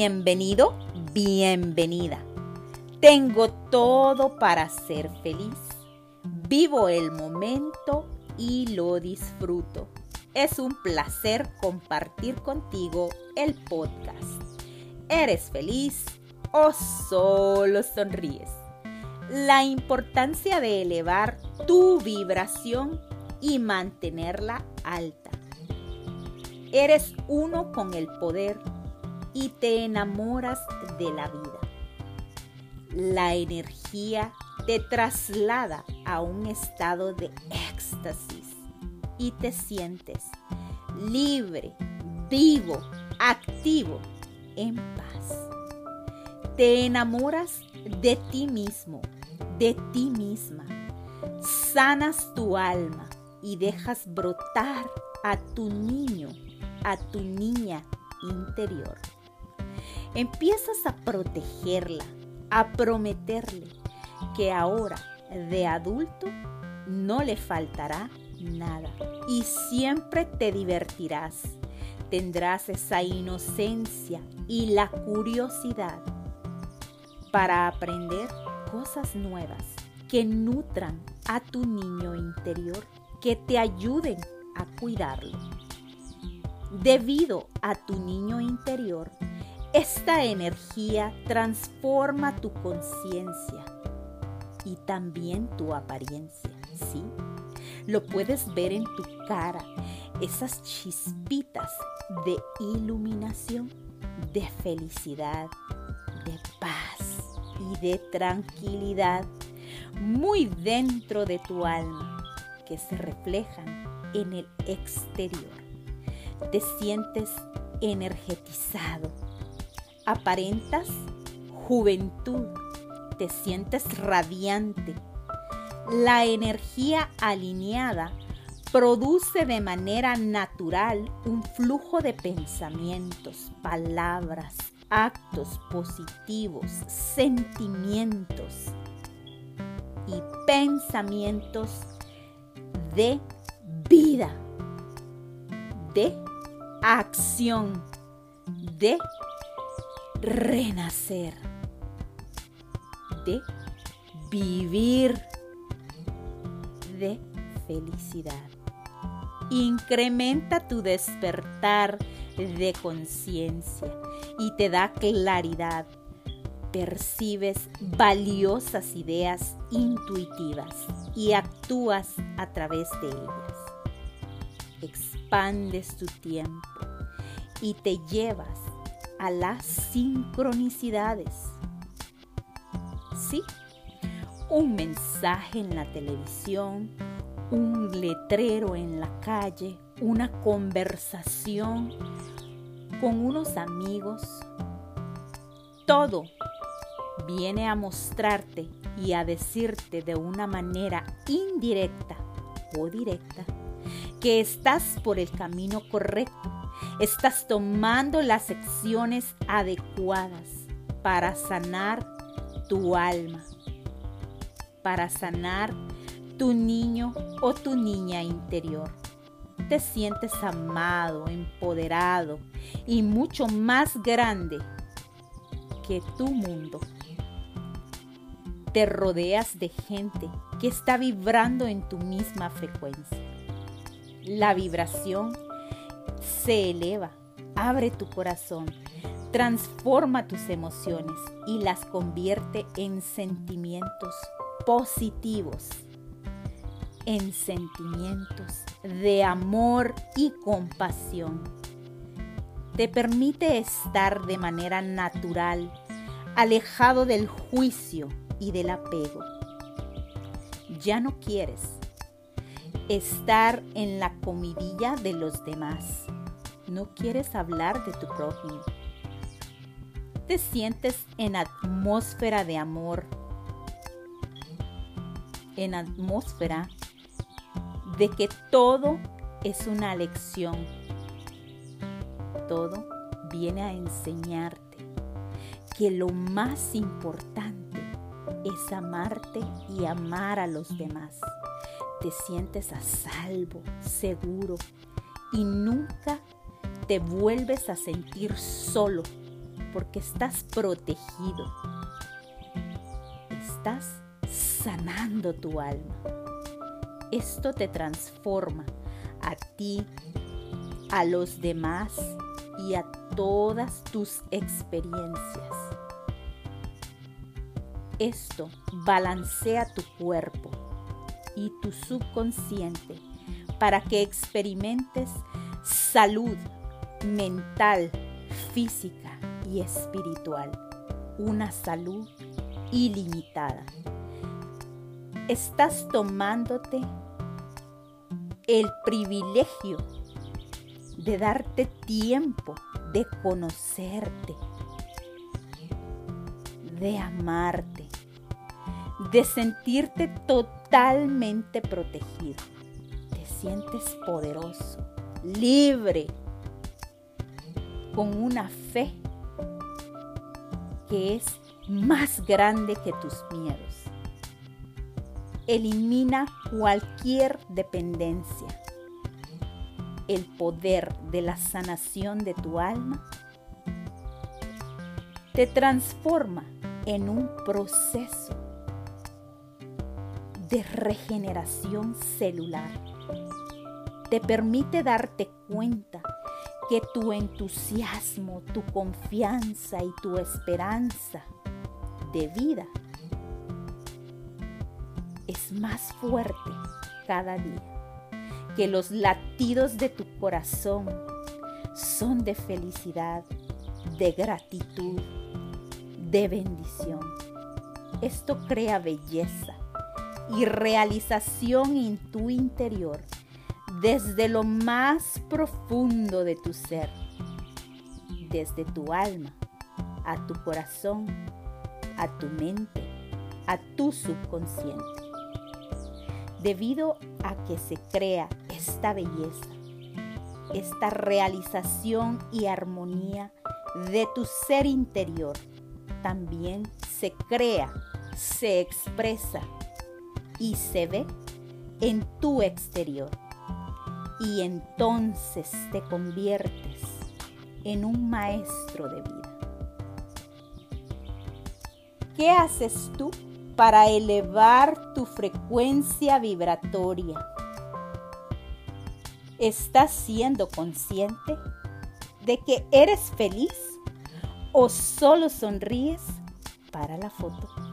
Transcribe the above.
Bienvenido, bienvenida. Tengo todo para ser feliz. Vivo el momento y lo disfruto. Es un placer compartir contigo el podcast. ¿Eres feliz o solo sonríes? La importancia de elevar tu vibración y mantenerla alta. Eres uno con el poder y te enamoras de la vida. La energía te traslada a un estado de éxtasis y te sientes libre, vivo, activo, en paz. Te enamoras de ti mismo, de ti misma. Sanas tu alma y dejas brotar a tu niño, a tu niña interior. Empiezas a protegerla, a prometerle que ahora de adulto no le faltará nada y siempre te divertirás. Tendrás esa inocencia y la curiosidad para aprender cosas nuevas que nutran a tu niño interior, que te ayuden a cuidarlo. Debido a tu niño interior, esta energía transforma tu conciencia y también tu apariencia, ¿sí? Lo puedes ver en tu cara, esas chispitas de iluminación, de felicidad, de paz y de tranquilidad muy dentro de tu alma que se reflejan en el exterior. Te sientes energetizado, aparentas juventud, te sientes radiante, la energía alineada produce de manera natural un flujo de pensamientos, palabras, actos positivos, sentimientos y pensamientos de vida, de acción, de renacer, de vivir de felicidad. Incrementa tu despertar de conciencia y te da claridad. Percibes valiosas ideas intuitivas y actúas a través de ellas. Expandes tu tiempo y te llevas a las sincronicidades. Sí, un mensaje en la televisión, un letrero en la calle, una conversación con unos amigos. Todo viene a mostrarte y a decirte de una manera indirecta o directa que estás por el camino correcto, estás tomando las acciones adecuadas para sanar tu alma, para sanar tu niño o tu niña interior. Te sientes amado, empoderado y mucho más grande que tu mundo. Te rodeas de gente que está vibrando en tu misma frecuencia. La vibración se eleva, abre tu corazón, transforma tus emociones y las convierte en sentimientos positivos, en sentimientos de amor y compasión. Te permite estar de manera natural, alejado del juicio y del apego. Ya no quieres estar en la comidilla de los demás. No quieres hablar de tu prójimo. Te sientes en atmósfera de amor en atmósfera de que todo es una lección. Todo viene a enseñarte que lo más importante es amarte y amar a los demás. Te sientes a salvo, seguro y nunca te vuelves a sentir solo porque estás protegido. Estás sanando tu alma. Esto te transforma a ti, a los demás y a todas tus experiencias. Esto balancea tu cuerpo y tu subconsciente para que experimentes salud mental, física y espiritual. Una salud ilimitada. Estás tomándote el privilegio de darte tiempo de conocerte, de amarte, de sentirte totalmente protegido. Te sientes poderoso, libre, con una fe que es más grande que tus miedos. Elimina cualquier dependencia. El poder de la sanación de tu alma te transforma en un proceso de regeneración celular. Te permite darte cuenta que tu entusiasmo, tu confianza y tu esperanza de vida es más fuerte cada día, que los latidos de tu corazón son de felicidad, de gratitud, de bendición. Esto crea belleza y realización en tu interior desde lo más profundo de tu ser, desde tu alma a tu corazón, a tu mente, a tu subconsciente. Debido a que se crea esta belleza, esta realización y armonía de tu ser interior, también se crea, se expresa y se ve en tu exterior. Y entonces te conviertes en un maestro de vida. ¿Qué haces tú para elevar tu frecuencia vibratoria? ¿Estás siendo consciente de que eres feliz o solo sonríes para la foto?